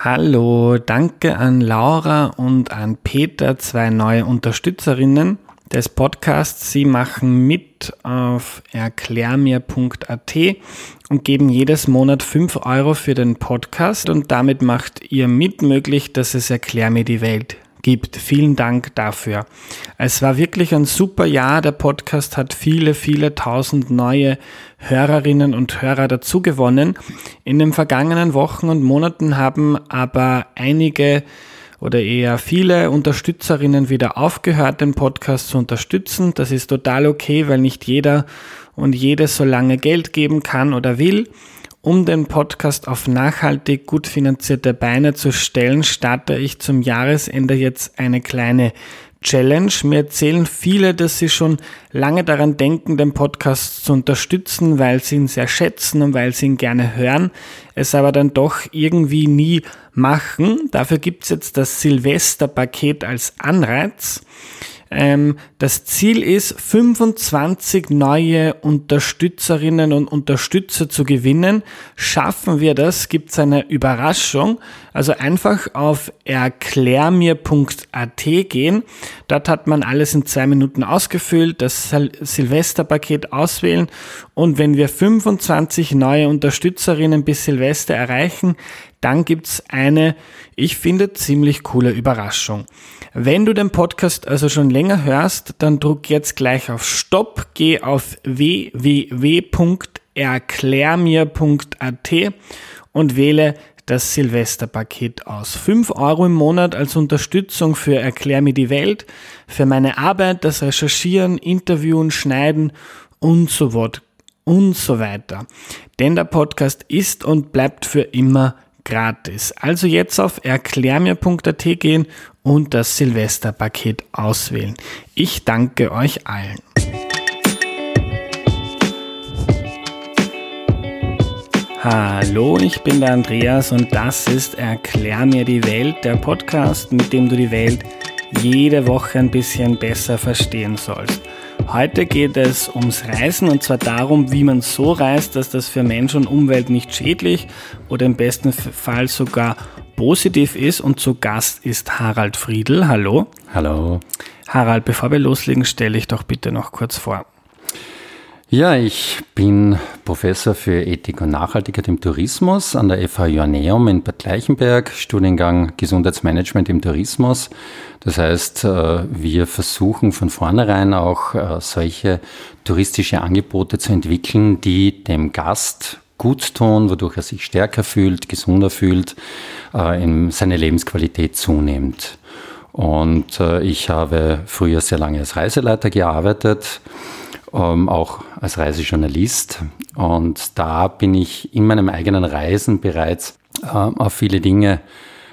Hallo, danke an Laura und an Peter, zwei neue Unterstützerinnen des Podcasts. Sie machen mit auf erklärmir.at und geben jedes Monat 5 Euro für den Podcast und damit macht ihr mit möglich, dass es Erklär mir die Welt gibt. Vielen Dank dafür. Es war wirklich ein super Jahr. Der Podcast hat viele, viele tausend neue Hörerinnen und Hörer dazu gewonnen. In den vergangenen Wochen und Monaten haben aber einige oder eher viele Unterstützerinnen wieder aufgehört, den Podcast zu unterstützen. Das ist total okay, weil nicht jeder und jede so lange Geld geben kann oder will. Um den Podcast auf nachhaltig gut finanzierte Beine zu stellen, starte ich zum Jahresende jetzt eine kleine Challenge. Mir erzählen viele, dass sie schon lange daran denken, den Podcast zu unterstützen, weil sie ihn sehr schätzen und weil sie ihn gerne hören, es aber dann doch irgendwie nie machen. Dafür gibt's jetzt das Silvesterpaket als Anreiz. Ähm, das Ziel ist, 25 neue Unterstützerinnen und Unterstützer zu gewinnen. Schaffen wir das, gibt es eine Überraschung. Also einfach auf erklärmir.at gehen. Dort hat man alles in zwei Minuten ausgefüllt, das Sil Silvesterpaket auswählen und wenn wir 25 neue Unterstützerinnen bis Silvester erreichen, dann gibt's eine, ich finde, ziemlich coole Überraschung. Wenn du den Podcast also schon länger hörst, dann druck jetzt gleich auf Stopp, geh auf www.erklärmir.at und wähle das Silvesterpaket aus. 5 Euro im Monat als Unterstützung für Erklär mir die Welt, für meine Arbeit, das Recherchieren, Interviewen, Schneiden und so und so weiter. Denn der Podcast ist und bleibt für immer gratis. Also jetzt auf erklärmir.at gehen und das Silvesterpaket auswählen. Ich danke euch allen. Hallo, ich bin der Andreas und das ist Erklär mir die Welt, der Podcast, mit dem du die Welt jede Woche ein bisschen besser verstehen sollst. Heute geht es ums Reisen und zwar darum, wie man so reist, dass das für Mensch und Umwelt nicht schädlich oder im besten Fall sogar positiv ist. Und zu Gast ist Harald Friedl. Hallo. Hallo. Harald, bevor wir loslegen, stelle ich doch bitte noch kurz vor. Ja, ich bin Professor für Ethik und Nachhaltigkeit im Tourismus an der FH Joanneum in Bad Gleichenberg, Studiengang Gesundheitsmanagement im Tourismus. Das heißt, äh, wir versuchen von vornherein auch äh, solche touristische Angebote zu entwickeln, die dem Gast gut tun, wodurch er sich stärker fühlt, gesunder fühlt, äh, seine Lebensqualität zunimmt. Und ich habe früher sehr lange als Reiseleiter gearbeitet ähm, auch als Reisejournalist. Und da bin ich in meinem eigenen Reisen bereits äh, auf viele Dinge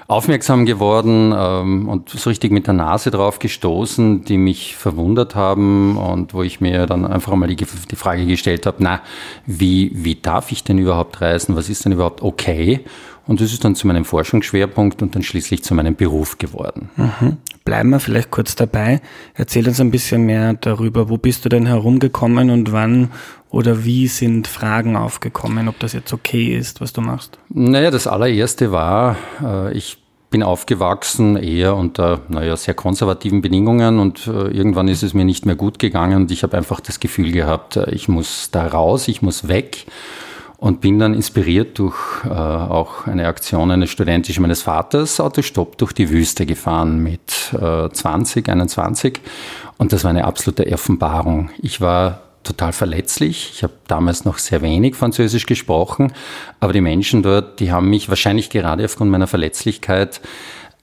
aufmerksam geworden ähm, und so richtig mit der Nase drauf gestoßen, die mich verwundert haben und wo ich mir dann einfach mal die, die Frage gestellt habe, na, wie, wie darf ich denn überhaupt reisen? Was ist denn überhaupt okay? Und das ist dann zu meinem Forschungsschwerpunkt und dann schließlich zu meinem Beruf geworden. Mhm. Bleiben wir vielleicht kurz dabei. Erzähl uns ein bisschen mehr darüber. Wo bist du denn herumgekommen und wann oder wie sind Fragen aufgekommen, ob das jetzt okay ist, was du machst? Naja, das allererste war, äh, ich bin aufgewachsen eher unter naja, sehr konservativen Bedingungen und äh, irgendwann ist es mir nicht mehr gut gegangen und ich habe einfach das Gefühl gehabt, äh, ich muss da raus, ich muss weg und bin dann inspiriert durch äh, auch eine Aktion eines studentischen meines Vaters Autostopp durch die Wüste gefahren mit äh, 20, 21 und das war eine absolute Offenbarung. Ich war total verletzlich. Ich habe damals noch sehr wenig Französisch gesprochen, aber die Menschen dort, die haben mich wahrscheinlich gerade aufgrund meiner Verletzlichkeit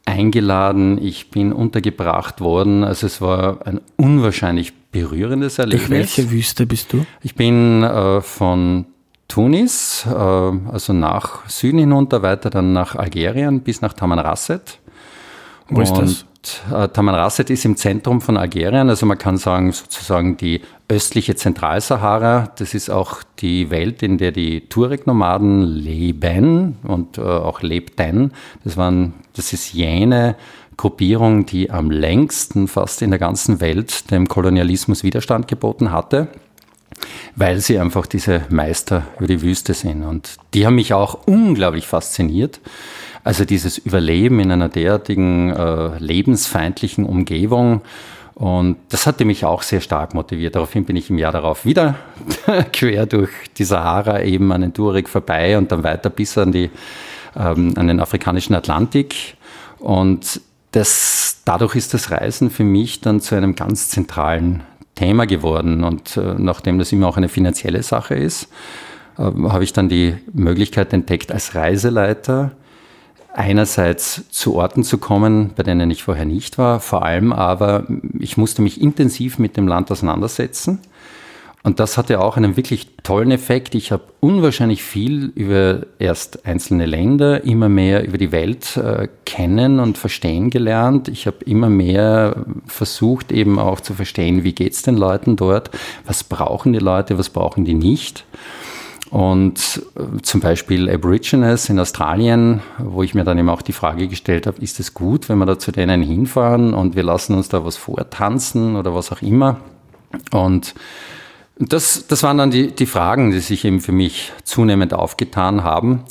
eingeladen. Ich bin untergebracht worden. Also es war ein unwahrscheinlich berührendes Erlebnis. Durch welche Wüste bist du? Ich bin äh, von Tunis, äh, also nach Süden hinunter, weiter dann nach Algerien bis nach Tamanrasset. Wo ist das? Äh, Tamanrasset ist im Zentrum von Algerien, also man kann sagen sozusagen die östliche Zentralsahara. Das ist auch die Welt, in der die Tuareg-Nomaden leben und äh, auch lebten. Das waren, das ist jene Gruppierung, die am längsten fast in der ganzen Welt dem Kolonialismus Widerstand geboten hatte. Weil sie einfach diese Meister über die Wüste sind. Und die haben mich auch unglaublich fasziniert. Also dieses Überleben in einer derartigen äh, lebensfeindlichen Umgebung. Und das hatte mich auch sehr stark motiviert. Daraufhin bin ich im Jahr darauf wieder quer durch die Sahara eben an den Tuareg vorbei und dann weiter bis an, die, ähm, an den afrikanischen Atlantik. Und das, dadurch ist das Reisen für mich dann zu einem ganz zentralen Thema geworden. Und äh, nachdem das immer auch eine finanzielle Sache ist, äh, habe ich dann die Möglichkeit entdeckt, als Reiseleiter einerseits zu Orten zu kommen, bei denen ich vorher nicht war, vor allem aber, ich musste mich intensiv mit dem Land auseinandersetzen. Und das hatte auch einen wirklich tollen Effekt. Ich habe unwahrscheinlich viel über erst einzelne Länder, immer mehr über die Welt äh, kennen und verstehen gelernt. Ich habe immer mehr versucht eben auch zu verstehen, wie geht's den Leuten dort, was brauchen die Leute, was brauchen die nicht. Und äh, zum Beispiel Aborigines in Australien, wo ich mir dann eben auch die Frage gestellt habe, ist es gut, wenn wir da zu denen hinfahren und wir lassen uns da was vortanzen oder was auch immer. Und das, das waren dann die, die Fragen, die sich eben für mich zunehmend aufgetan haben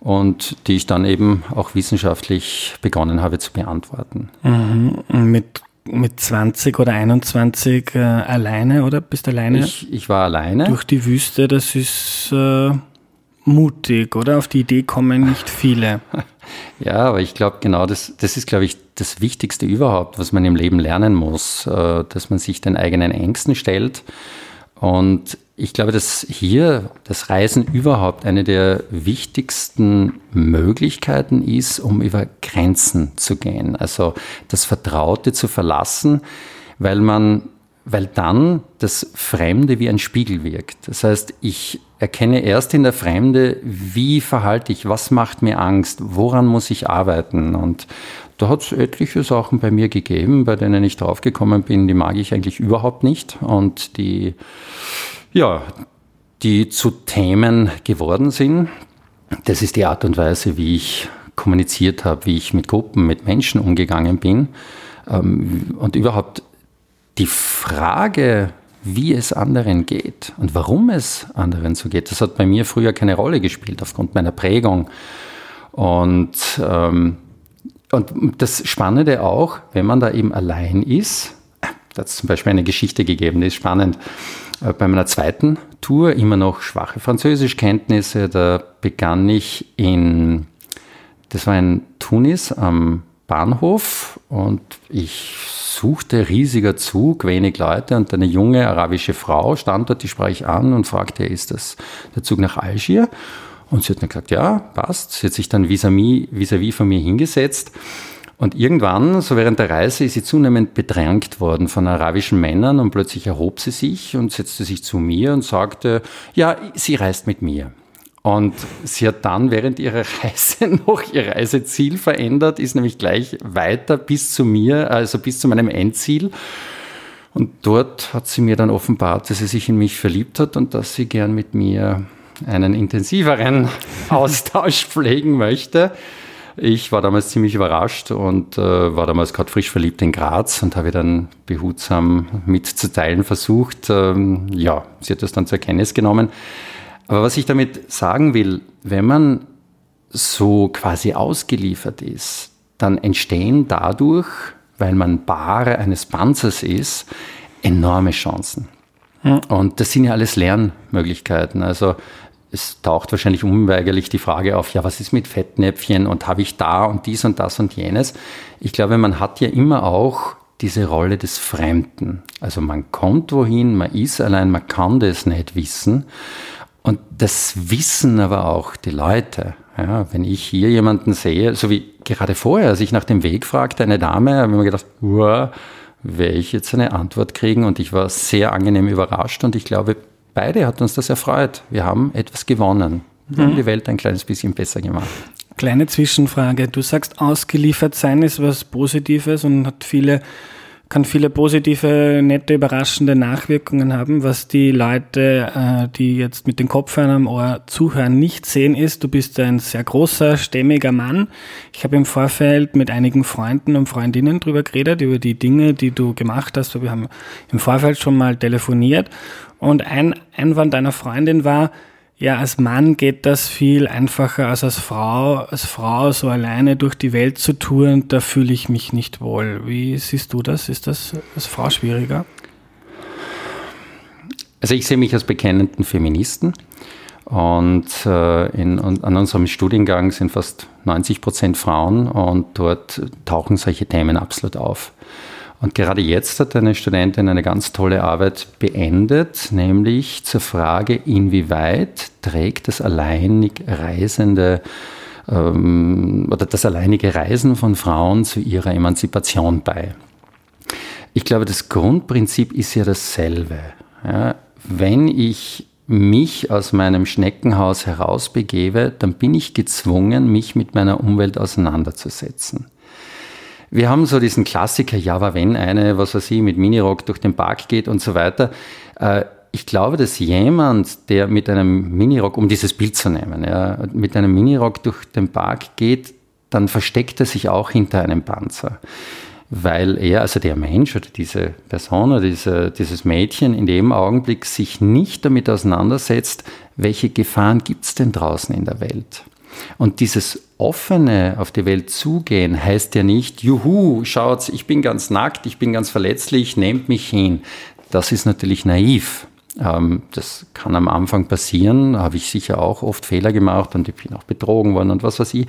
und die ich dann eben auch wissenschaftlich begonnen habe zu beantworten. Mhm. Mit, mit 20 oder 21 äh, alleine, oder? Bist du alleine? Ich, ich war alleine. Durch die Wüste, das ist äh, mutig, oder? Auf die Idee kommen nicht viele. ja, aber ich glaube, genau das, das ist, glaube ich, das Wichtigste überhaupt, was man im Leben lernen muss, äh, dass man sich den eigenen Ängsten stellt und ich glaube, dass hier das Reisen überhaupt eine der wichtigsten Möglichkeiten ist, um über Grenzen zu gehen. Also das Vertraute zu verlassen, weil man, weil dann das Fremde wie ein Spiegel wirkt. Das heißt, ich erkenne erst in der Fremde, wie verhalte ich, was macht mir Angst, woran muss ich arbeiten und da hat es etliche Sachen bei mir gegeben, bei denen ich draufgekommen bin, die mag ich eigentlich überhaupt nicht und die, ja, die zu Themen geworden sind. Das ist die Art und Weise, wie ich kommuniziert habe, wie ich mit Gruppen, mit Menschen umgegangen bin. Ähm, und überhaupt die Frage, wie es anderen geht und warum es anderen so geht, das hat bei mir früher keine Rolle gespielt aufgrund meiner Prägung. Und ähm, und das Spannende auch, wenn man da eben allein ist, da hat es zum Beispiel eine Geschichte gegeben, die ist spannend. Äh, bei meiner zweiten Tour, immer noch schwache Französischkenntnisse, da begann ich in, das war in Tunis am Bahnhof und ich suchte riesiger Zug, wenig Leute und eine junge arabische Frau stand dort, die sprach ich an und fragte, ist das der Zug nach Algier? Und sie hat dann gesagt, ja, passt. Sie hat sich dann vis-à-vis vis, -vis von mir hingesetzt. Und irgendwann, so während der Reise, ist sie zunehmend bedrängt worden von arabischen Männern und plötzlich erhob sie sich und setzte sich zu mir und sagte, ja, sie reist mit mir. Und sie hat dann während ihrer Reise noch ihr Reiseziel verändert, ist nämlich gleich weiter bis zu mir, also bis zu meinem Endziel. Und dort hat sie mir dann offenbart, dass sie sich in mich verliebt hat und dass sie gern mit mir einen intensiveren Austausch pflegen möchte. Ich war damals ziemlich überrascht und äh, war damals gerade frisch verliebt in Graz und habe dann behutsam mitzuteilen versucht. Ähm, ja, sie hat das dann zur Kenntnis genommen. Aber was ich damit sagen will, wenn man so quasi ausgeliefert ist, dann entstehen dadurch, weil man Bahre eines Panzers ist, enorme Chancen. Und das sind ja alles Lernmöglichkeiten. Also es taucht wahrscheinlich unweigerlich die Frage auf, ja, was ist mit Fettnäpfchen und habe ich da und dies und das und jenes? Ich glaube, man hat ja immer auch diese Rolle des Fremden. Also man kommt wohin, man ist allein, man kann das nicht wissen. Und das wissen aber auch die Leute. Ja, wenn ich hier jemanden sehe, so wie gerade vorher, als ich nach dem Weg fragte, eine Dame, habe ich mir gedacht, wow, werde ich jetzt eine Antwort kriegen? Und ich war sehr angenehm überrascht und ich glaube, beide hat uns das erfreut. Wir haben etwas gewonnen. Wir mhm. haben die Welt ein kleines bisschen besser gemacht. Kleine Zwischenfrage. Du sagst, ausgeliefert sein ist was Positives und hat viele kann viele positive, nette, überraschende Nachwirkungen haben. Was die Leute, äh, die jetzt mit den Kopfhörern am Ohr zuhören, nicht sehen, ist, du bist ein sehr großer, stämmiger Mann. Ich habe im Vorfeld mit einigen Freunden und Freundinnen drüber geredet, über die Dinge, die du gemacht hast. Wir haben im Vorfeld schon mal telefoniert. Und ein Einwand einer Freundin war, ja, als Mann geht das viel einfacher als als Frau. Als Frau so alleine durch die Welt zu touren, da fühle ich mich nicht wohl. Wie siehst du das? Ist das als Frau schwieriger? Also ich sehe mich als bekennenden Feministen und äh, in, an unserem Studiengang sind fast 90 Prozent Frauen und dort tauchen solche Themen absolut auf. Und gerade jetzt hat eine Studentin eine ganz tolle Arbeit beendet, nämlich zur Frage, inwieweit trägt das alleinig reisende ähm, oder das alleinige Reisen von Frauen zu ihrer Emanzipation bei. Ich glaube, das Grundprinzip ist ja dasselbe. Ja, wenn ich mich aus meinem Schneckenhaus herausbegebe, dann bin ich gezwungen, mich mit meiner Umwelt auseinanderzusetzen. Wir haben so diesen Klassiker, ja, aber wenn eine, was weiß ich, mit Minirock durch den Park geht und so weiter. Äh, ich glaube, dass jemand, der mit einem Minirock, um dieses Bild zu nehmen, ja, mit einem Minirock durch den Park geht, dann versteckt er sich auch hinter einem Panzer. Weil er, also der Mensch oder diese Person oder diese, dieses Mädchen in dem Augenblick sich nicht damit auseinandersetzt, welche Gefahren gibt es denn draußen in der Welt. Und dieses offene auf die Welt zugehen heißt ja nicht, juhu, schaut, ich bin ganz nackt, ich bin ganz verletzlich, nehmt mich hin. Das ist natürlich naiv. Ähm, das kann am Anfang passieren, habe ich sicher auch oft Fehler gemacht und ich bin auch betrogen worden und was weiß ich.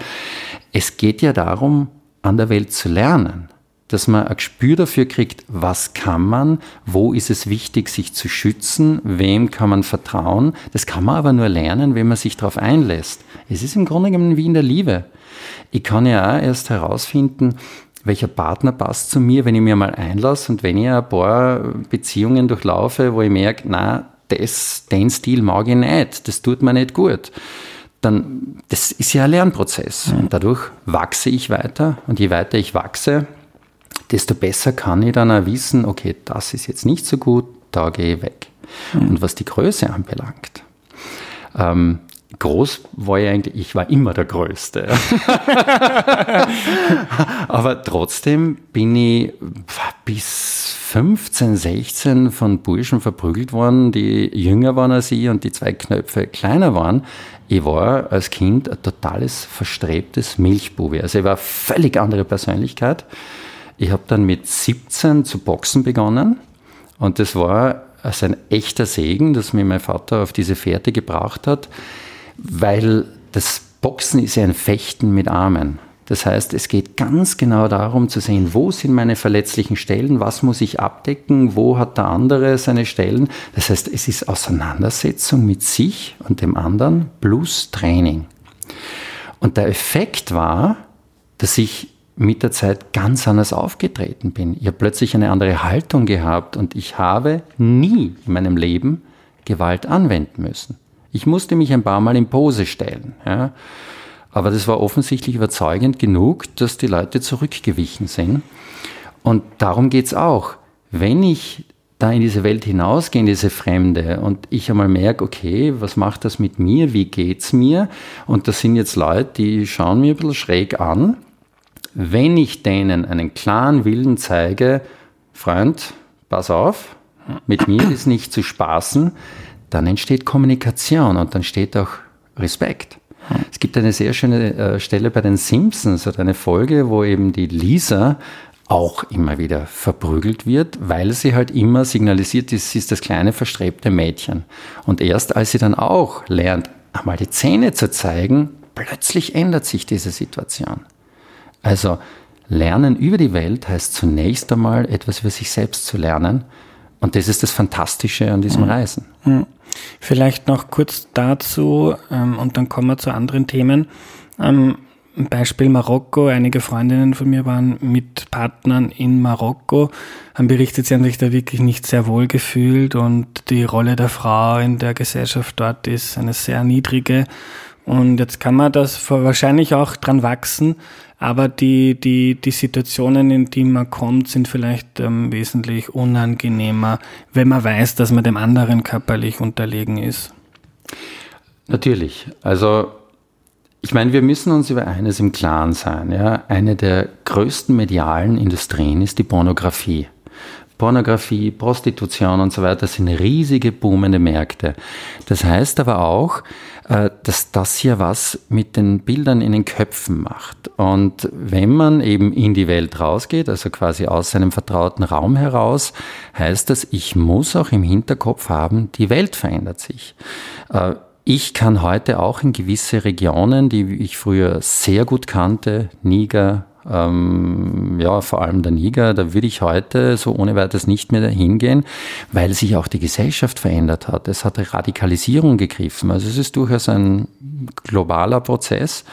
Es geht ja darum, an der Welt zu lernen dass man ein Gespür dafür kriegt, was kann man, wo ist es wichtig, sich zu schützen, wem kann man vertrauen. Das kann man aber nur lernen, wenn man sich darauf einlässt. Es ist im Grunde genommen wie in der Liebe. Ich kann ja auch erst herausfinden, welcher Partner passt zu mir, wenn ich mir mal einlasse und wenn ich ein paar Beziehungen durchlaufe, wo ich merke, na, das, den Stil mag ich nicht, das tut mir nicht gut dann, das ist ja ein Lernprozess. Und dadurch wachse ich weiter. Und je weiter ich wachse, desto besser kann ich dann auch wissen, okay, das ist jetzt nicht so gut, da gehe ich weg. Mhm. Und was die Größe anbelangt, ähm, groß war ich eigentlich, ich war immer der Größte. Aber trotzdem bin ich bis 15, 16 von Burschen verprügelt worden, die jünger waren als ich und die zwei Knöpfe kleiner waren. Ich war als Kind ein totales verstrebtes Milchbube. Also ich war eine völlig andere Persönlichkeit. Ich habe dann mit 17 zu boxen begonnen und das war also ein echter Segen, dass mir mein Vater auf diese Fährte gebracht hat, weil das Boxen ist ja ein Fechten mit Armen. Das heißt, es geht ganz genau darum zu sehen, wo sind meine verletzlichen Stellen, was muss ich abdecken, wo hat der andere seine Stellen. Das heißt, es ist Auseinandersetzung mit sich und dem anderen plus Training. Und der Effekt war, dass ich mit der Zeit ganz anders aufgetreten bin. Ich habe plötzlich eine andere Haltung gehabt und ich habe nie in meinem Leben Gewalt anwenden müssen. Ich musste mich ein paar Mal in Pose stellen. Ja. Aber das war offensichtlich überzeugend genug, dass die Leute zurückgewichen sind. Und darum geht's auch. Wenn ich da in diese Welt hinausgehe, in diese Fremde und ich einmal merke, okay, was macht das mit mir, wie geht's mir? Und das sind jetzt Leute, die schauen mir ein bisschen schräg an wenn ich denen einen klaren Willen zeige, Freund, pass auf, mit mir ist nicht zu spaßen, dann entsteht Kommunikation und dann steht auch Respekt. Es gibt eine sehr schöne äh, Stelle bei den Simpsons oder eine Folge, wo eben die Lisa auch immer wieder verprügelt wird, weil sie halt immer signalisiert, sie ist das kleine verstrebte Mädchen. Und erst als sie dann auch lernt, einmal die Zähne zu zeigen, plötzlich ändert sich diese Situation. Also Lernen über die Welt heißt zunächst einmal etwas über sich selbst zu lernen. Und das ist das Fantastische an diesem mhm. Reisen. Mhm. Vielleicht noch kurz dazu ähm, und dann kommen wir zu anderen Themen. Ähm, Beispiel Marokko. Einige Freundinnen von mir waren mit Partnern in Marokko, haben berichtet, sie haben sich da wirklich nicht sehr wohl gefühlt und die Rolle der Frau in der Gesellschaft dort ist eine sehr niedrige Und jetzt kann man das wahrscheinlich auch dran wachsen, aber die, die, die Situationen, in die man kommt, sind vielleicht ähm, wesentlich unangenehmer, wenn man weiß, dass man dem anderen körperlich unterlegen ist. Natürlich. Also ich meine, wir müssen uns über eines im Klaren sein. Ja? Eine der größten medialen Industrien ist die Pornografie. Pornografie, Prostitution und so weiter sind riesige boomende Märkte. Das heißt aber auch, äh, dass das hier was mit den Bildern in den Köpfen macht. Und wenn man eben in die Welt rausgeht, also quasi aus seinem vertrauten Raum heraus, heißt das, ich muss auch im Hinterkopf haben, die Welt verändert sich. Äh, ich kann heute auch in gewisse Regionen, die ich früher sehr gut kannte, Niger, ähm, ja, vor allem der Niger, da würde ich heute so ohne weiteres nicht mehr hingehen, weil sich auch die Gesellschaft verändert hat. Es hat Radikalisierung gegriffen. Also es ist durchaus ein globaler Prozess.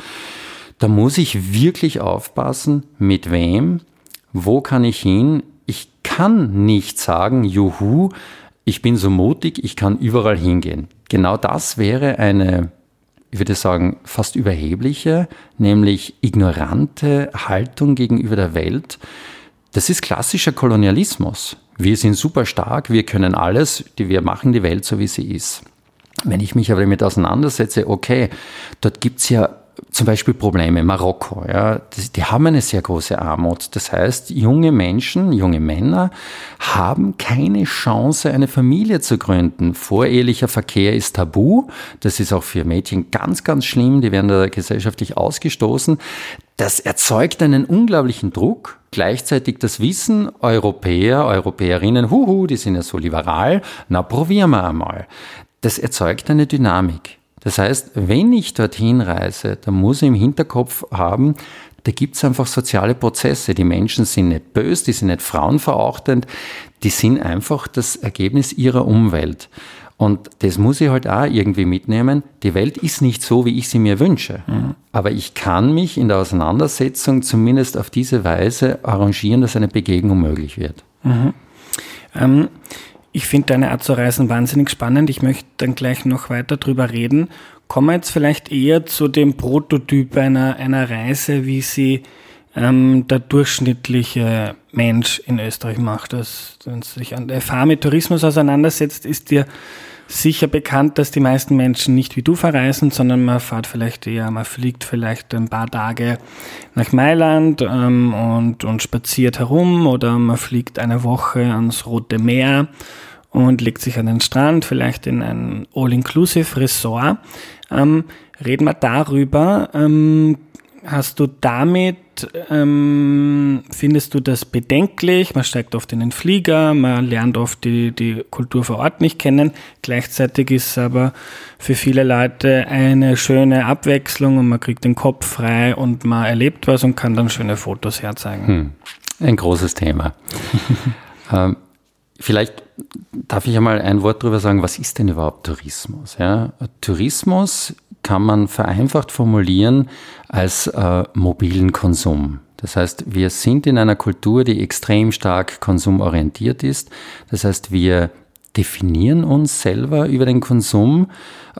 Da muss ich wirklich aufpassen, mit wem, wo kann ich hin. Ich kann nicht sagen, juhu, ich bin so mutig, ich kann überall hingehen. Genau das wäre eine, ich würde sagen, fast überhebliche, nämlich ignorante Haltung gegenüber der Welt. Das ist klassischer Kolonialismus. Wir sind super stark, wir können alles, wir machen die Welt so, wie sie ist. Wenn ich mich aber damit auseinandersetze, okay, dort gibt's ja zum Beispiel Probleme. Marokko, ja, die, die, haben eine sehr große Armut. Das heißt, junge Menschen, junge Männer haben keine Chance, eine Familie zu gründen. Vorehelicher Verkehr ist tabu. Das ist auch für Mädchen ganz, ganz schlimm. Die werden da gesellschaftlich ausgestoßen. Das erzeugt einen unglaublichen Druck. Gleichzeitig das Wissen, Europäer, Europäerinnen, huhu, die sind ja so liberal. Na, probieren wir einmal. Das erzeugt eine Dynamik. Das heißt, wenn ich dorthin reise, dann muss ich im Hinterkopf haben, da gibt es einfach soziale Prozesse. Die Menschen sind nicht böse, die sind nicht frauenverachtend, die sind einfach das Ergebnis ihrer Umwelt. Und das muss ich halt auch irgendwie mitnehmen. Die Welt ist nicht so, wie ich sie mir wünsche. Mhm. Aber ich kann mich in der Auseinandersetzung zumindest auf diese Weise arrangieren, dass eine Begegnung möglich wird. Mhm. Ähm, ich finde deine Art zu reisen wahnsinnig spannend. Ich möchte dann gleich noch weiter drüber reden. Kommen wir jetzt vielleicht eher zu dem Prototyp einer, einer Reise, wie sie ähm, der durchschnittliche Mensch in Österreich macht. Das, wenn sich an der FH mit Tourismus auseinandersetzt, ist dir sicher bekannt, dass die meisten Menschen nicht wie du verreisen, sondern man fährt vielleicht eher, man fliegt vielleicht ein paar Tage nach Mailand ähm, und, und spaziert herum oder man fliegt eine Woche ans Rote Meer und legt sich an den Strand, vielleicht in ein All-Inclusive-Resort. Ähm, reden wir darüber. Ähm, hast du damit ähm, findest du das bedenklich? Man steigt oft in den Flieger, man lernt oft die, die Kultur vor Ort nicht kennen. Gleichzeitig ist es aber für viele Leute eine schöne Abwechslung und man kriegt den Kopf frei und man erlebt was und kann dann schöne Fotos herzeigen. Hm. Ein großes Thema. ähm, vielleicht darf ich einmal ein Wort darüber sagen, was ist denn überhaupt Tourismus? Ja? Tourismus kann man vereinfacht formulieren als äh, mobilen Konsum. Das heißt, wir sind in einer Kultur, die extrem stark konsumorientiert ist. Das heißt, wir definieren uns selber über den Konsum,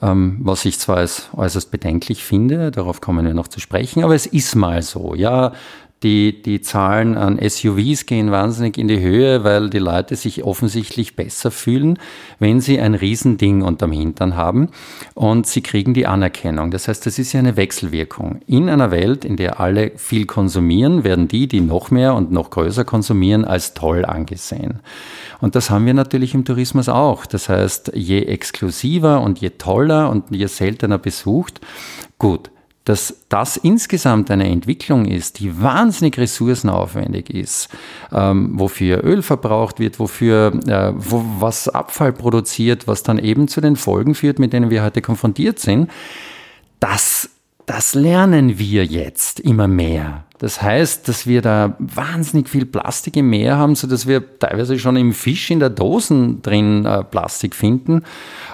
ähm, was ich zwar als äußerst bedenklich finde, darauf kommen wir noch zu sprechen, aber es ist mal so. Ja, die, die Zahlen an SUVs gehen wahnsinnig in die Höhe, weil die Leute sich offensichtlich besser fühlen, wenn sie ein Riesending unterm Hintern haben und sie kriegen die Anerkennung. Das heißt, das ist ja eine Wechselwirkung. In einer Welt, in der alle viel konsumieren, werden die, die noch mehr und noch größer konsumieren, als toll angesehen. Und das haben wir natürlich im Tourismus auch. Das heißt, je exklusiver und je toller und je seltener besucht, gut, dass das insgesamt eine Entwicklung ist, die wahnsinnig ressourcenaufwendig ist, ähm, wofür Öl verbraucht wird, wofür äh, wo, was Abfall produziert, was dann eben zu den Folgen führt, mit denen wir heute konfrontiert sind, das das lernen wir jetzt immer mehr. Das heißt, dass wir da wahnsinnig viel Plastik im Meer haben, so dass wir teilweise schon im Fisch in der Dosen drin äh, Plastik finden.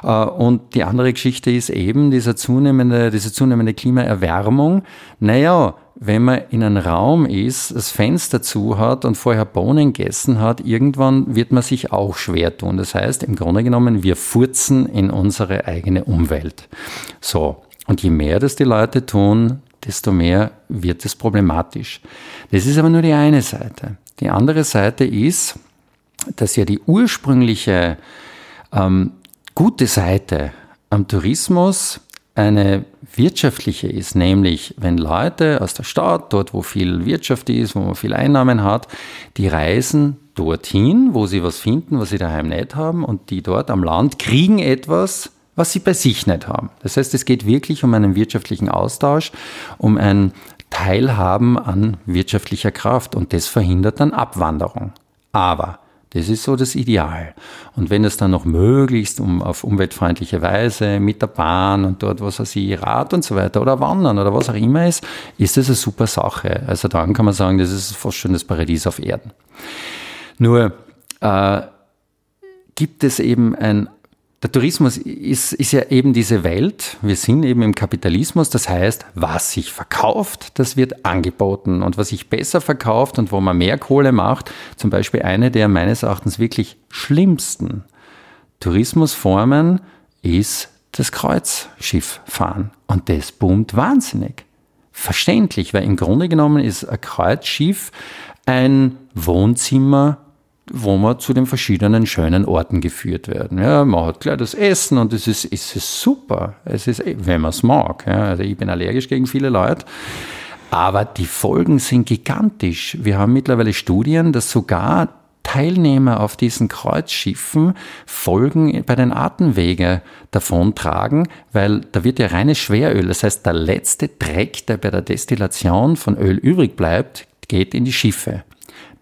Äh, und die andere Geschichte ist eben diese zunehmende, diese zunehmende Klimaerwärmung. Naja, wenn man in einem Raum ist, das Fenster zu hat und vorher Bohnen gegessen hat, irgendwann wird man sich auch schwer tun. Das heißt, im Grunde genommen, wir furzen in unsere eigene Umwelt. So. Und je mehr das die Leute tun, desto mehr wird es problematisch. Das ist aber nur die eine Seite. Die andere Seite ist, dass ja die ursprüngliche ähm, gute Seite am Tourismus eine wirtschaftliche ist, nämlich wenn Leute aus der Stadt, dort wo viel Wirtschaft ist, wo man viel Einnahmen hat, die reisen dorthin, wo sie was finden, was sie daheim nicht haben und die dort am Land kriegen etwas, was sie bei sich nicht haben. Das heißt, es geht wirklich um einen wirtschaftlichen Austausch, um ein Teilhaben an wirtschaftlicher Kraft und das verhindert dann Abwanderung. Aber das ist so das Ideal. Und wenn es dann noch möglichst um, auf umweltfreundliche Weise mit der Bahn und dort, was weiß ich, Rad und so weiter oder Wandern oder was auch immer ist, ist das eine super Sache. Also dann kann man sagen, das ist fast schon das Paradies auf Erden. Nur äh, gibt es eben ein der Tourismus ist, ist ja eben diese Welt. Wir sind eben im Kapitalismus. Das heißt, was sich verkauft, das wird angeboten. Und was sich besser verkauft und wo man mehr Kohle macht, zum Beispiel eine der meines Erachtens wirklich schlimmsten Tourismusformen ist das Kreuzschifffahren. Und das boomt wahnsinnig. Verständlich, weil im Grunde genommen ist ein Kreuzschiff ein Wohnzimmer wo man zu den verschiedenen schönen Orten geführt werden. Ja, man hat gleich das Essen und es ist, es ist super. Es ist, wenn man es mag. Ja, also ich bin allergisch gegen viele Leute. Aber die Folgen sind gigantisch. Wir haben mittlerweile Studien, dass sogar Teilnehmer auf diesen Kreuzschiffen Folgen bei den Atemwege davontragen, weil da wird ja reines Schweröl, das heißt der letzte Dreck, der bei der Destillation von Öl übrig bleibt, geht in die Schiffe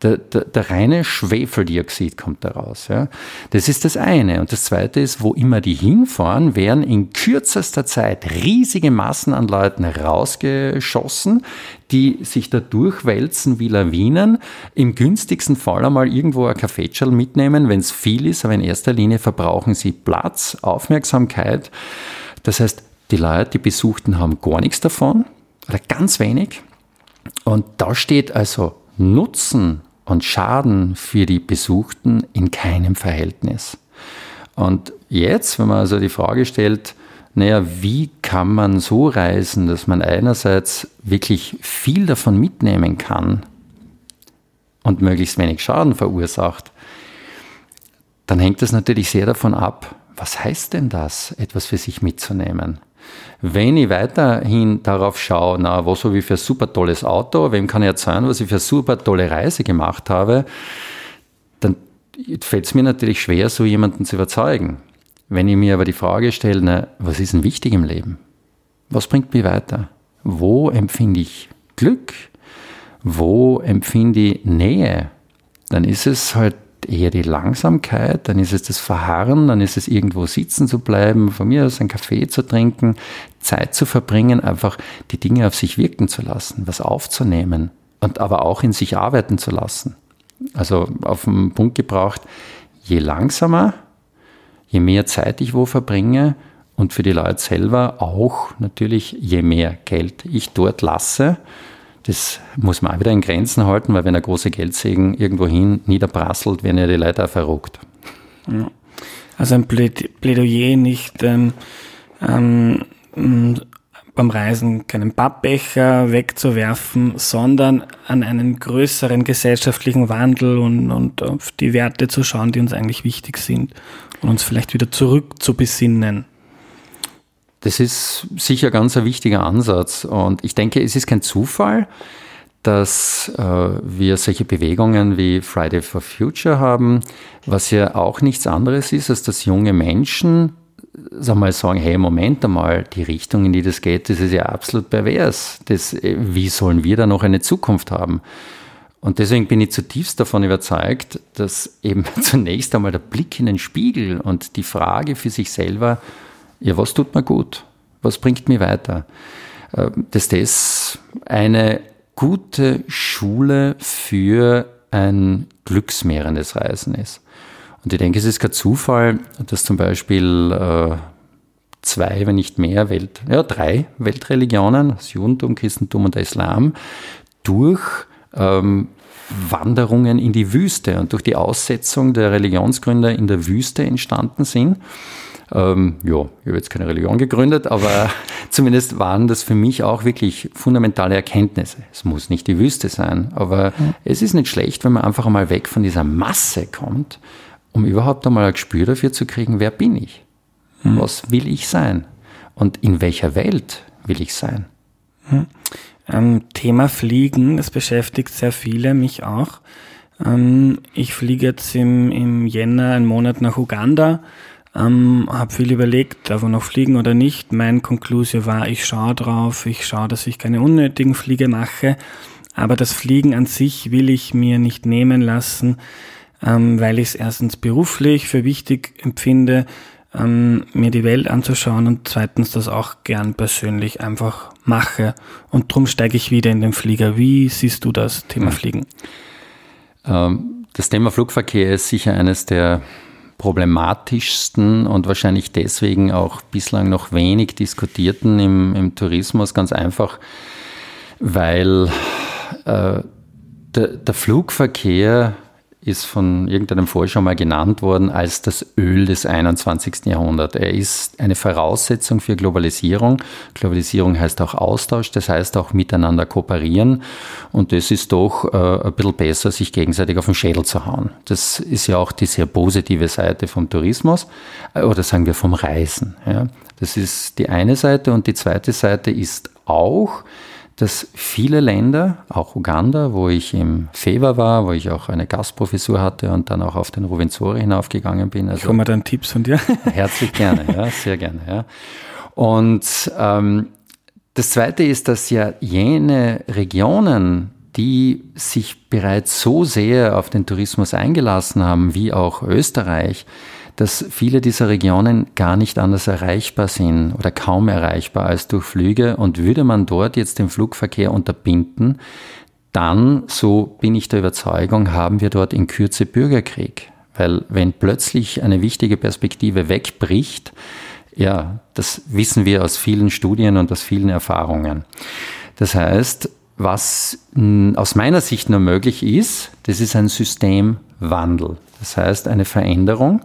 der, der, der reine Schwefeldioxid kommt daraus. Ja. Das ist das eine. Und das zweite ist, wo immer die hinfahren, werden in kürzester Zeit riesige Massen an Leuten rausgeschossen, die sich da durchwälzen wie Lawinen, im günstigsten Fall einmal irgendwo ein Kaffeetschal mitnehmen, wenn es viel ist, aber in erster Linie verbrauchen sie Platz, Aufmerksamkeit. Das heißt, die Leute, die Besuchten, haben gar nichts davon oder ganz wenig. Und da steht also Nutzen und Schaden für die Besuchten in keinem Verhältnis. Und jetzt, wenn man also die Frage stellt, naja, wie kann man so reisen, dass man einerseits wirklich viel davon mitnehmen kann und möglichst wenig Schaden verursacht, dann hängt das natürlich sehr davon ab, was heißt denn das, etwas für sich mitzunehmen? Wenn ich weiterhin darauf schaue, na, was habe ich für ein super tolles Auto, wem kann ich erzählen, was ich für eine super tolle Reise gemacht habe, dann fällt es mir natürlich schwer, so jemanden zu überzeugen. Wenn ich mir aber die Frage stelle, na, was ist denn wichtig im Leben? Was bringt mich weiter? Wo empfinde ich Glück? Wo empfinde ich Nähe? Dann ist es halt eher die Langsamkeit, dann ist es das Verharren, dann ist es irgendwo sitzen zu bleiben, von mir aus einen Kaffee zu trinken, Zeit zu verbringen, einfach die Dinge auf sich wirken zu lassen, was aufzunehmen und aber auch in sich arbeiten zu lassen. Also auf den Punkt gebraucht, je langsamer, je mehr Zeit ich wo verbringe und für die Leute selber auch natürlich, je mehr Geld ich dort lasse, das muss man auch wieder in Grenzen halten, weil wenn ein großer Geldsegen irgendwohin niederprasselt, werden ja die Leute auch verrückt. Also ein Plädoyer nicht ähm, ähm, beim Reisen keinen Pappbecher wegzuwerfen, sondern an einen größeren gesellschaftlichen Wandel und, und auf die Werte zu schauen, die uns eigentlich wichtig sind und uns vielleicht wieder zurück zu besinnen. Das ist sicher ganz ein wichtiger Ansatz. Und ich denke, es ist kein Zufall, dass äh, wir solche Bewegungen wie Friday for Future haben, was ja auch nichts anderes ist, als dass junge Menschen sag mal, sagen, hey, Moment einmal, die Richtung, in die das geht, das ist ja absolut pervers. Das, äh, wie sollen wir da noch eine Zukunft haben? Und deswegen bin ich zutiefst davon überzeugt, dass eben zunächst einmal der Blick in den Spiegel und die Frage für sich selber, ja, was tut mir gut? Was bringt mir weiter? Äh, dass das eine gute Schule für ein glücksmehrendes Reisen ist. Und ich denke, es ist kein Zufall, dass zum Beispiel äh, zwei, wenn nicht mehr, Welt, ja, drei Weltreligionen, das Judentum, Christentum und der Islam, durch ähm, Wanderungen in die Wüste und durch die Aussetzung der Religionsgründer in der Wüste entstanden sind Ähm, ja, ich habe jetzt keine Religion gegründet, aber zumindest waren das für mich auch wirklich fundamentale Erkenntnisse. Es muss nicht die Wüste sein, aber mhm. es ist nicht schlecht, wenn man einfach einmal weg von dieser Masse kommt, um überhaupt einmal ein Gespür dafür zu kriegen, wer bin ich? Mhm. Was will ich sein? Und in welcher Welt will ich sein? Mhm. Ähm, Thema Fliegen, das beschäftigt sehr viele, mich auch. Ähm, ich fliege jetzt im, im Jänner einen Monat nach Uganda ähm, habe viel überlegt, darf man noch fliegen oder nicht. Mein Konklusio war, ich schaue drauf, ich schaue, dass ich keine unnötigen Fliege mache. Aber das Fliegen an sich will ich mir nicht nehmen lassen, ähm, weil ich es erstens beruflich für wichtig empfinde, ähm, mir die Welt anzuschauen und zweitens das auch gern persönlich einfach mache. Und drum steige ich wieder in den Flieger. Wie siehst du das Thema hm. Fliegen? Ähm, das Thema Flugverkehr ist sicher eines der problematischsten und wahrscheinlich deswegen auch bislang noch wenig diskutierten im, im Tourismus, ganz einfach, weil äh, der, der Flugverkehr ist von irgendeinem Forscher mal genannt worden als das Öl des 21. Jahrhunderts. Er ist eine Voraussetzung für Globalisierung. Globalisierung heißt auch Austausch, das heißt auch miteinander kooperieren. Und das ist doch äh, ein bisschen besser, sich gegenseitig auf den Schädel zu hauen. Das ist ja auch die sehr positive Seite vom Tourismus äh, oder sagen wir vom Reisen. Ja. Das ist die eine Seite und die zweite Seite ist auch, dass viele Länder, auch Uganda, wo ich im Fever war, wo ich auch eine Gastprofessur hatte und dann auch auf den Ruvenzori hinaufgegangen bin. Also, Kommen dann Tipps von dir? Herzlich gerne, ja, sehr gerne. Ja. Und ähm, das Zweite ist, dass ja jene Regionen, die sich bereits so sehr auf den Tourismus eingelassen haben, wie auch Österreich, dass viele dieser Regionen gar nicht anders erreichbar sind oder kaum erreichbar als durch Flüge. Und würde man dort jetzt den Flugverkehr unterbinden, dann, so bin ich der Überzeugung, haben wir dort in Kürze Bürgerkrieg. Weil wenn plötzlich eine wichtige Perspektive wegbricht, ja, das wissen wir aus vielen Studien und aus vielen Erfahrungen. Das heißt, was aus meiner Sicht nur möglich ist, das ist ein Systemwandel. Das heißt, eine Veränderung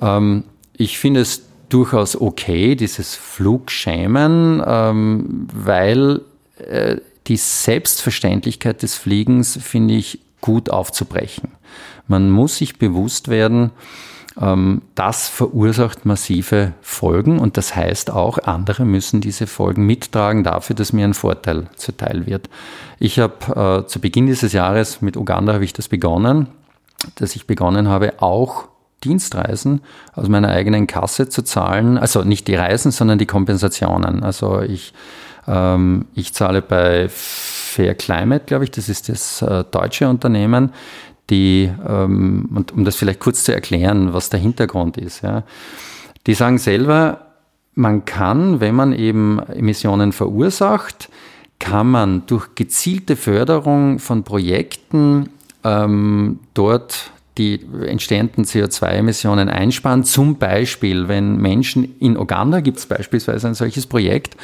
ähm, ich finde es durchaus okay, dieses Flugschämen, ähm, weil äh, die Selbstverständlichkeit des Fliegens finde ich gut aufzubrechen. Man muss sich bewusst werden, ähm, das verursacht massive Folgen und das heißt auch, andere müssen diese Folgen mittragen dafür, dass mir ein Vorteil zuteil wird. Ich habe äh, zu Beginn dieses Jahres mit Uganda habe ich das begonnen, dass ich begonnen habe, auch Dienstreisen aus meiner eigenen Kasse zu zahlen. Also nicht die Reisen, sondern die Kompensationen. Also ich, ähm, ich zahle bei Fair Climate, glaube ich, das ist das äh, deutsche Unternehmen, die, ähm, und um das vielleicht kurz zu erklären, was der Hintergrund ist, ja, die sagen selber, man kann, wenn man eben Emissionen verursacht, kann man durch gezielte Förderung von Projekten ähm, dort die entstehenden CO2-Emissionen einsparen. Zum Beispiel, wenn Menschen in Uganda gibt es beispielsweise ein solches Projekt,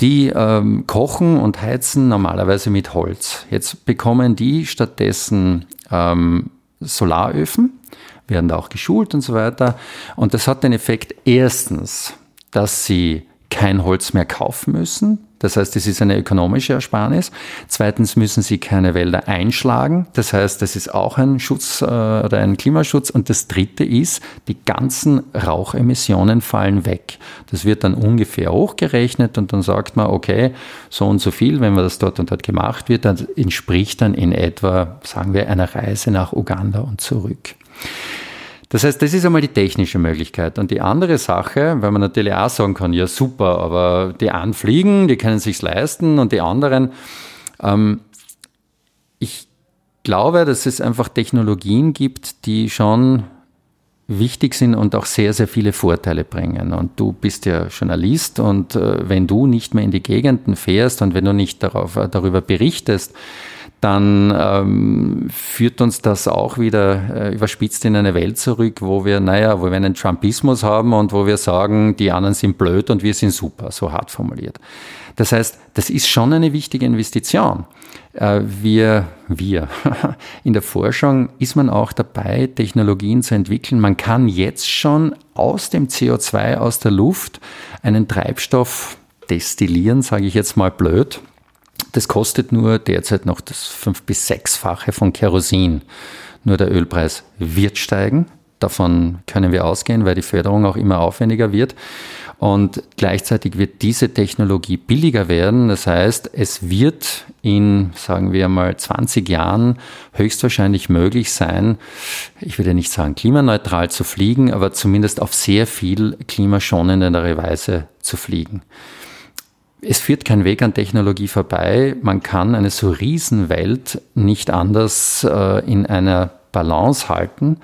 die ähm, kochen und heizen normalerweise mit Holz. Jetzt bekommen die stattdessen ähm, Solaröfen, werden da auch geschult und so weiter. Und das hat den Effekt erstens, dass sie kein Holz mehr kaufen müssen. Das heißt, es ist eine ökonomische Ersparnis. Zweitens müssen sie keine Wälder einschlagen. Das heißt, das ist auch ein Schutz äh, oder ein Klimaschutz. Und das Dritte ist, die ganzen Rauchemissionen fallen weg. Das wird dann ungefähr hochgerechnet und dann sagt man, okay, so und so viel, wenn man das dort und dort gemacht wird, dann entspricht dann in etwa, sagen wir, einer Reise nach Uganda und zurück. Das heißt, das ist einmal die technische Möglichkeit. Und die andere Sache, weil man natürlich auch sagen kann, ja super, aber die einen fliegen, die können sich's leisten und die anderen, ähm, ich glaube, dass es einfach Technologien gibt, die schon wichtig sind und auch sehr, sehr viele Vorteile bringen. Und du bist ja Journalist und äh, wenn du nicht mehr in die Gegenden fährst und wenn du nicht darauf, darüber berichtest, dann ähm, führt uns das auch wieder äh, überspitzt in eine Welt zurück, wo wir, naja, wo wir einen Trumpismus haben und wo wir sagen, die anderen sind blöd und wir sind super, so hart formuliert. Das heißt, das ist schon eine wichtige Investition. Äh, wir, wir, in der Forschung ist man auch dabei, Technologien zu entwickeln. Man kann jetzt schon aus dem CO2 aus der Luft einen Treibstoff destillieren, sage ich jetzt mal blöd. Das kostet nur derzeit noch das fünf- bis sechsfache von Kerosin. Nur der Ölpreis wird steigen. Davon können wir ausgehen, weil die Förderung auch immer aufwendiger wird. Und gleichzeitig wird diese Technologie billiger werden. Das heißt, es wird in, sagen wir mal, 20 Jahren höchstwahrscheinlich möglich sein, ich würde nicht sagen klimaneutral zu fliegen, aber zumindest auf sehr viel klimaschonendere Weise zu fliegen. Es führt kein Weg an Technologie vorbei. Man kann eine so Riesenwelt nicht anders äh, in einer Balance halten.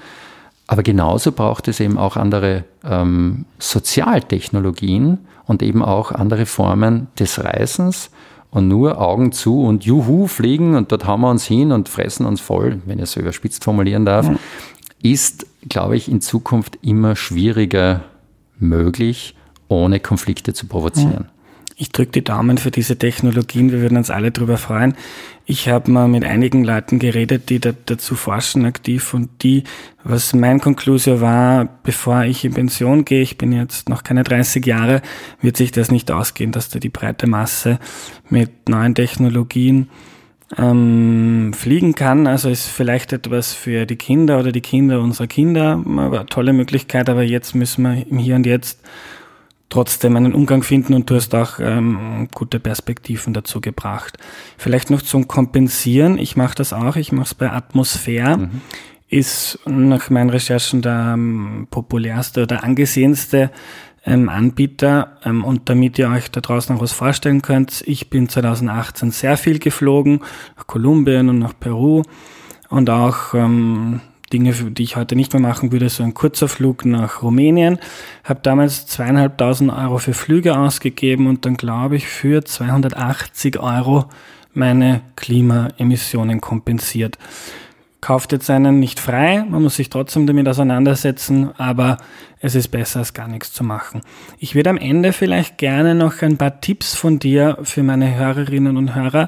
Aber genauso braucht es eben auch andere ähm, Sozialtechnologien und eben auch andere Formen des Reisens und nur Augen zu und Juhu fliegen und dort haben wir uns hin und fressen uns voll, wenn ich es so überspitzt formulieren darf, mhm. ist, glaube ich, in Zukunft immer schwieriger möglich, ohne Konflikte zu provozieren. Mhm. Ich drücke die Daumen für diese Technologien. Wir würden uns alle darüber freuen. Ich habe mal mit einigen Leuten geredet, die da, dazu forschen aktiv und die, was mein Konklusio war, bevor ich in Pension gehe, ich bin jetzt noch keine 30 Jahre, wird sich das nicht ausgehen, dass da die breite Masse mit neuen Technologien ähm, fliegen kann. Also ist vielleicht etwas für die Kinder oder die Kinder unserer Kinder, aber tolle Möglichkeit, aber jetzt müssen wir im Hier und Jetzt trotzdem einen Umgang finden und du hast auch ähm, gute Perspektiven dazu gebracht. Vielleicht noch zum Kompensieren. Ich mache das auch. Ich mache es bei Atmosphäre. Mhm. Ist nach meinen Recherchen der ähm, populärste oder angesehenste ähm, Anbieter. Ähm, und damit ihr euch da draußen noch was vorstellen könnt, ich bin 2018 sehr viel geflogen, nach Kolumbien und nach Peru und auch ähm, Dinge, die ich heute nicht mehr machen würde, so ein kurzer Flug nach Rumänien. Habe damals zweieinhalbtausend Euro für Flüge ausgegeben und dann glaube ich für 280 Euro meine Klimaemissionen kompensiert. Kauft jetzt einen nicht frei, man muss sich trotzdem damit auseinandersetzen, aber es ist besser als gar nichts zu machen. Ich würde am Ende vielleicht gerne noch ein paar Tipps von dir für meine Hörerinnen und Hörer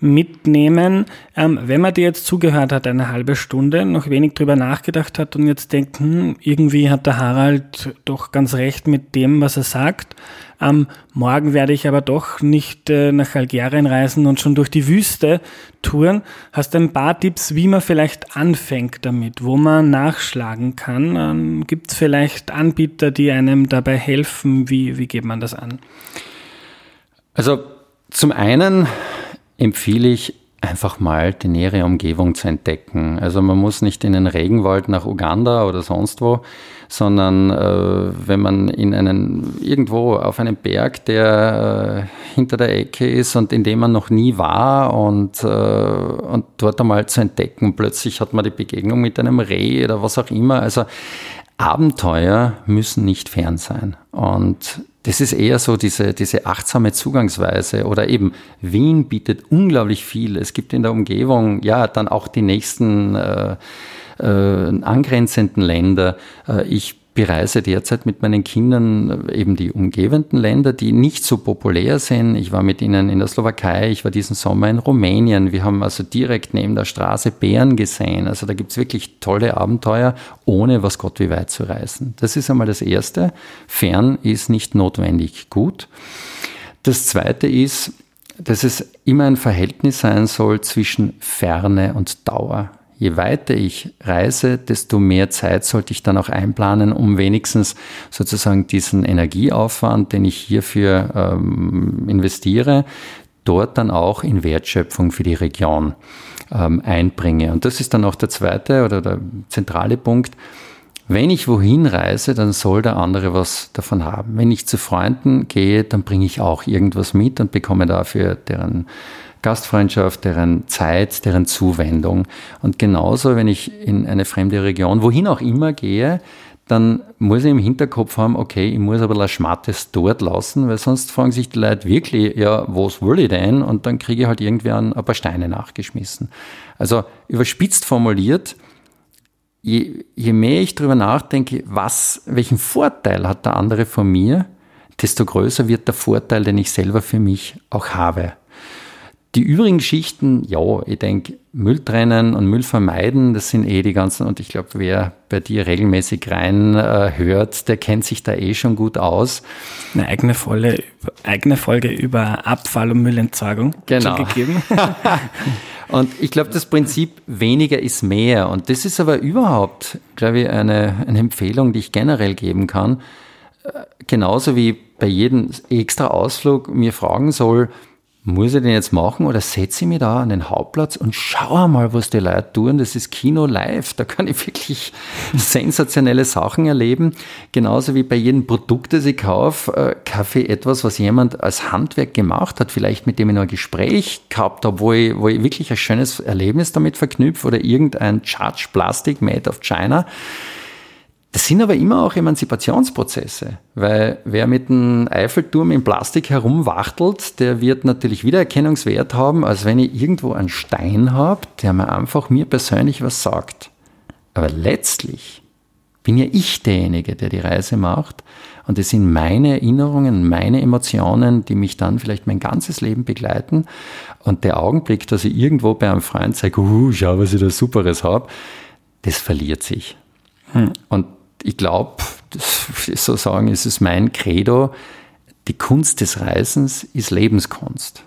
mitnehmen, ähm, wenn man dir jetzt zugehört hat, eine halbe Stunde, noch wenig drüber nachgedacht hat und jetzt denkt, hm, irgendwie hat der Harald doch ganz recht mit dem, was er sagt. Ähm, morgen werde ich aber doch nicht äh, nach Algerien reisen und schon durch die Wüste touren. Hast du ein paar Tipps, wie man vielleicht anfängt damit, wo man nachschlagen kann? Ähm, Gibt es vielleicht Anbieter, die einem dabei helfen? Wie, wie geht man das an? Also zum einen empfehle ich einfach mal die nähere Umgebung zu entdecken. Also man muss nicht in den Regenwald nach Uganda oder sonst wo, sondern äh, wenn man in einen irgendwo auf einem Berg, der äh, hinter der Ecke ist und in dem man noch nie war und, äh, und dort einmal zu entdecken, plötzlich hat man die Begegnung mit einem Reh oder was auch immer. Also Abenteuer müssen nicht fern sein. Und das ist eher so diese, diese achtsame Zugangsweise oder eben Wien bietet unglaublich viel. Es gibt in der Umgebung ja dann auch die nächsten äh, äh, angrenzenden Länder. Äh, ich bereise derzeit mit meinen Kindern eben die umgebenden Länder, die nicht so populär sind. Ich war mit ihnen in der Slowakei, ich war diesen Sommer in Rumänien. Wir haben also direkt neben der Straße Bären gesehen. Also da gibt es wirklich tolle Abenteuer, ohne was Gott wie weit zu reisen. Das ist einmal das Erste. Fern ist nicht notwendig gut. Das Zweite ist, dass es immer ein Verhältnis sein soll zwischen Ferne und Dauer je weiter ich reise, desto mehr Zeit sollte ich dann auch einplanen, um wenigstens sozusagen diesen Energieaufwand, den ich hierfür ähm, investiere, dort dann auch in Wertschöpfung für die Region ähm, einbringe. Und das ist dann auch der zweite oder der zentrale Punkt. Wenn ich wohin reise, dann soll der andere was davon haben. Wenn ich zu Freunden gehe, dann bringe ich auch irgendwas mit und bekomme dafür deren Gastfreundschaft, deren Zeit, deren Zuwendung. Und genauso, wenn ich in eine fremde Region, wohin auch immer gehe, dann muss ich im Hinterkopf haben, okay, ich muss aber das Schmattes dort lassen, weil sonst fragen sich die Leute wirklich, ja, was will ich denn? Und dann kriege ich halt irgendwie ein, paar Steine nachgeschmissen. Also überspitzt formuliert, je, je mehr ich darüber nachdenke, was, welchen Vorteil hat der andere von mir, desto größer wird der Vorteil, den ich selber für mich auch habe. Die übrigen Schichten, ja, ich denke, Müll trennen und Müll vermeiden, das sind eh die ganzen, und ich glaube, wer bei dir regelmäßig rein äh, hört, der kennt sich da eh schon gut aus. Eine eigene Folge, eigene Folge über Abfall- und Müllentsorgung genau. gegeben. und ich glaube, das Prinzip weniger ist mehr. Und das ist aber überhaupt, glaube ich, eine, eine Empfehlung, die ich generell geben kann. Äh, genauso wie bei jedem extra Ausflug mir fragen soll, muss ich den jetzt machen oder setze ich mich da an den Hauptplatz und schaue mal, was die Leute tun. Das ist Kino live. Da kann ich wirklich sensationelle Sachen erleben. Genauso wie bei jedem Produkt, das ich kaufe, äh, Kaffee etwas, was jemand als Handwerk gemacht hat, vielleicht mit dem ich noch ein Gespräch gehabt habe, wo ich, wo ich wirklich ein schönes Erlebnis damit verknüpfe oder irgendein Charge Plastic made of China. Das sind aber immer auch Emanzipationsprozesse, weil wer mit einem Eiffelturm in Plastik herumwachtelt, der wird natürlich Wiedererkennungswert haben, als wenn ich irgendwo einen Stein habe, der mir einfach mir persönlich was sagt. Aber letztlich bin ja ich derjenige, der die Reise macht und es sind meine Erinnerungen, meine Emotionen, die mich dann vielleicht mein ganzes Leben begleiten und der Augenblick, dass ich irgendwo bei einem Freund sage, uh, schau, was ich da Superes habe, das verliert sich. Hm. Und ich glaube, so sagen, ist es mein Credo, die Kunst des Reisens ist Lebenskunst.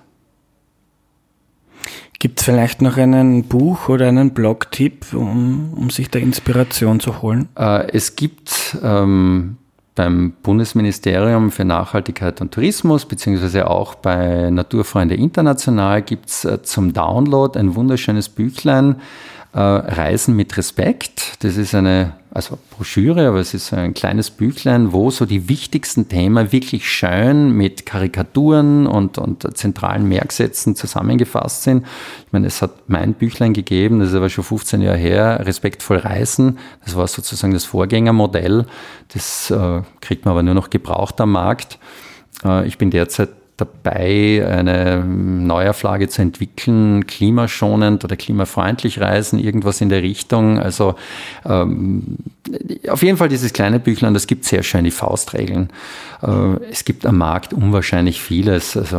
Gibt es vielleicht noch einen Buch oder einen Blog-Tipp, um, um sich da Inspiration zu holen? Äh, es gibt ähm, beim Bundesministerium für Nachhaltigkeit und Tourismus, beziehungsweise auch bei Naturfreunde International, gibt es äh, zum Download ein wunderschönes Büchlein, äh, Reisen mit Respekt. Das ist eine also Broschüre, aber es ist ein kleines Büchlein, wo so die wichtigsten Themen wirklich schön mit Karikaturen und, und zentralen Merksätzen zusammengefasst sind. Ich meine, es hat mein Büchlein gegeben, das ist aber schon 15 Jahre her, Respektvoll Reisen. Das war sozusagen das Vorgängermodell. Das äh, kriegt man aber nur noch gebraucht am Markt. Äh, ich bin derzeit dabei, eine Neuauflage zu entwickeln, klimaschonend oder klimafreundlich reisen, irgendwas in der Richtung. Also ähm, auf jeden Fall dieses kleine Büchlein, das gibt sehr schön die Faustregeln. Äh, es gibt am Markt unwahrscheinlich vieles. Also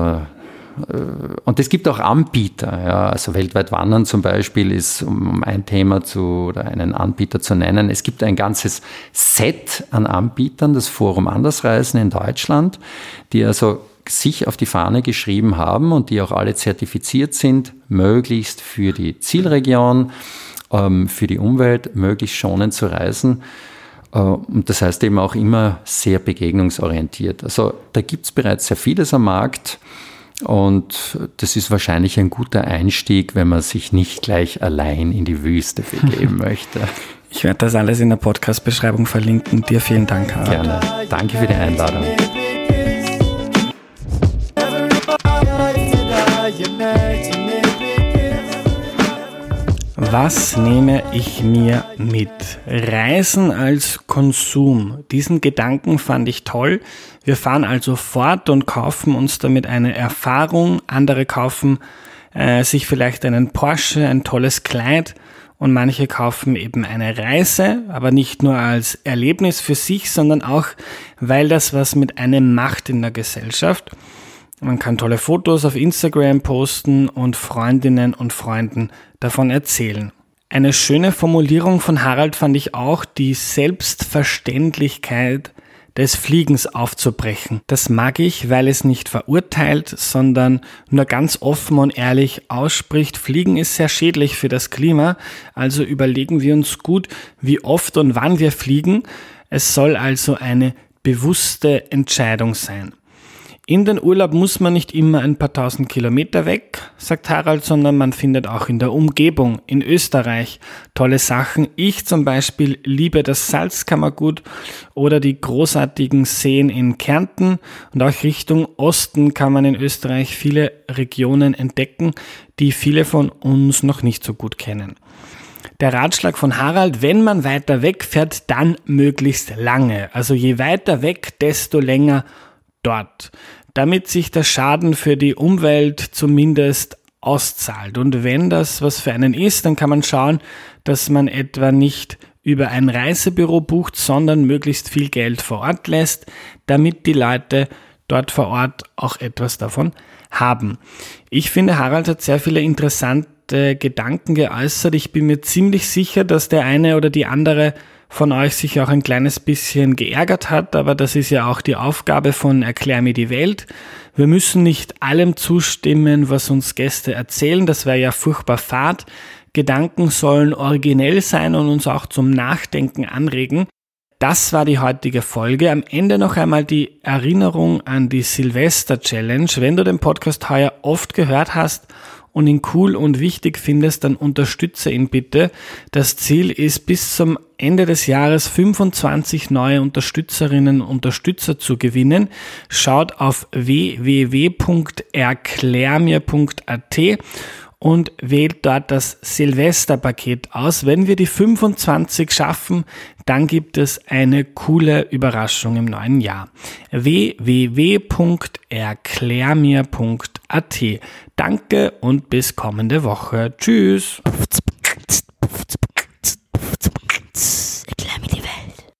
äh, und es gibt auch Anbieter, ja, also weltweit wandern zum Beispiel ist, um ein Thema zu oder einen Anbieter zu nennen. Es gibt ein ganzes Set an Anbietern, das Forum Andersreisen in Deutschland, die also sich auf die Fahne geschrieben haben und die auch alle zertifiziert sind, möglichst für die Zielregion, ähm, für die Umwelt, möglichst schonend zu reisen. Äh, und das heißt eben auch immer sehr begegnungsorientiert. Also da gibt es bereits sehr vieles am Markt. Und das ist wahrscheinlich ein guter Einstieg, wenn man sich nicht gleich allein in die Wüste begeben möchte. Ich werde das alles in der Podcast-Beschreibung verlinken. Dir vielen Dank, Harald. Gerne. Danke für die Einladung. Was nehme ich mir mit? Reisen als Konsum. Diesen Gedanken fand ich toll. Wir fahren also fort und kaufen uns damit eine Erfahrung. Andere kaufen äh, sich vielleicht einen Porsche, ein tolles Kleid und manche kaufen eben eine Reise, aber nicht nur als Erlebnis für sich, sondern auch, weil das was mit einem macht in der Gesellschaft. Man kann tolle Fotos auf Instagram posten und Freundinnen und Freunden davon erzählen. Eine schöne Formulierung von Harald fand ich auch, die Selbstverständlichkeit des Fliegens aufzubrechen. Das mag ich, weil es nicht verurteilt, sondern nur ganz offen und ehrlich ausspricht, Fliegen ist sehr schädlich für das Klima, also überlegen wir uns gut, wie oft und wann wir fliegen. Es soll also eine bewusste Entscheidung sein. In den Urlaub muss man nicht immer ein paar tausend Kilometer weg, sagt Harald, sondern man findet auch in der Umgebung, in Österreich, tolle Sachen. Ich zum Beispiel liebe das Salzkammergut oder die großartigen Seen in Kärnten und auch Richtung Osten kann man in Österreich viele Regionen entdecken, die viele von uns noch nicht so gut kennen. Der Ratschlag von Harald, wenn man weiter weg fährt, dann möglichst lange. Also je weiter weg, desto länger dort, damit sich der Schaden für die Umwelt zumindest auszahlt. Und wenn das was für einen ist, dann kann man schauen, dass man etwa nicht über ein Reisebüro bucht, sondern möglichst viel Geld vor Ort lässt, damit die Leute dort vor Ort auch etwas davon haben. Ich finde, Harald hat sehr viele interessante Gedanken geäußert. Ich bin mir ziemlich sicher, dass der eine oder die andere von euch sich auch ein kleines bisschen geärgert hat, aber das ist ja auch die Aufgabe von Erklär mir die Welt. Wir müssen nicht allem zustimmen, was uns Gäste erzählen, das wäre ja furchtbar fad. Gedanken sollen originell sein und uns auch zum Nachdenken anregen. Das war die heutige Folge. Am Ende noch einmal die Erinnerung an die Silvester Challenge. Wenn du den Podcast heuer oft gehört hast und ihn cool und wichtig findest, dann unterstütze ihn bitte. Das Ziel ist bis zum Ende des Jahres 25 neue Unterstützerinnen und Unterstützer zu gewinnen. Schaut auf www.erklärmir.at und wählt dort das Silvesterpaket aus. Wenn wir die 25 schaffen, dann gibt es eine coole Überraschung im neuen Jahr. www.erklärmir.at Danke und bis kommende Woche. Tschüss.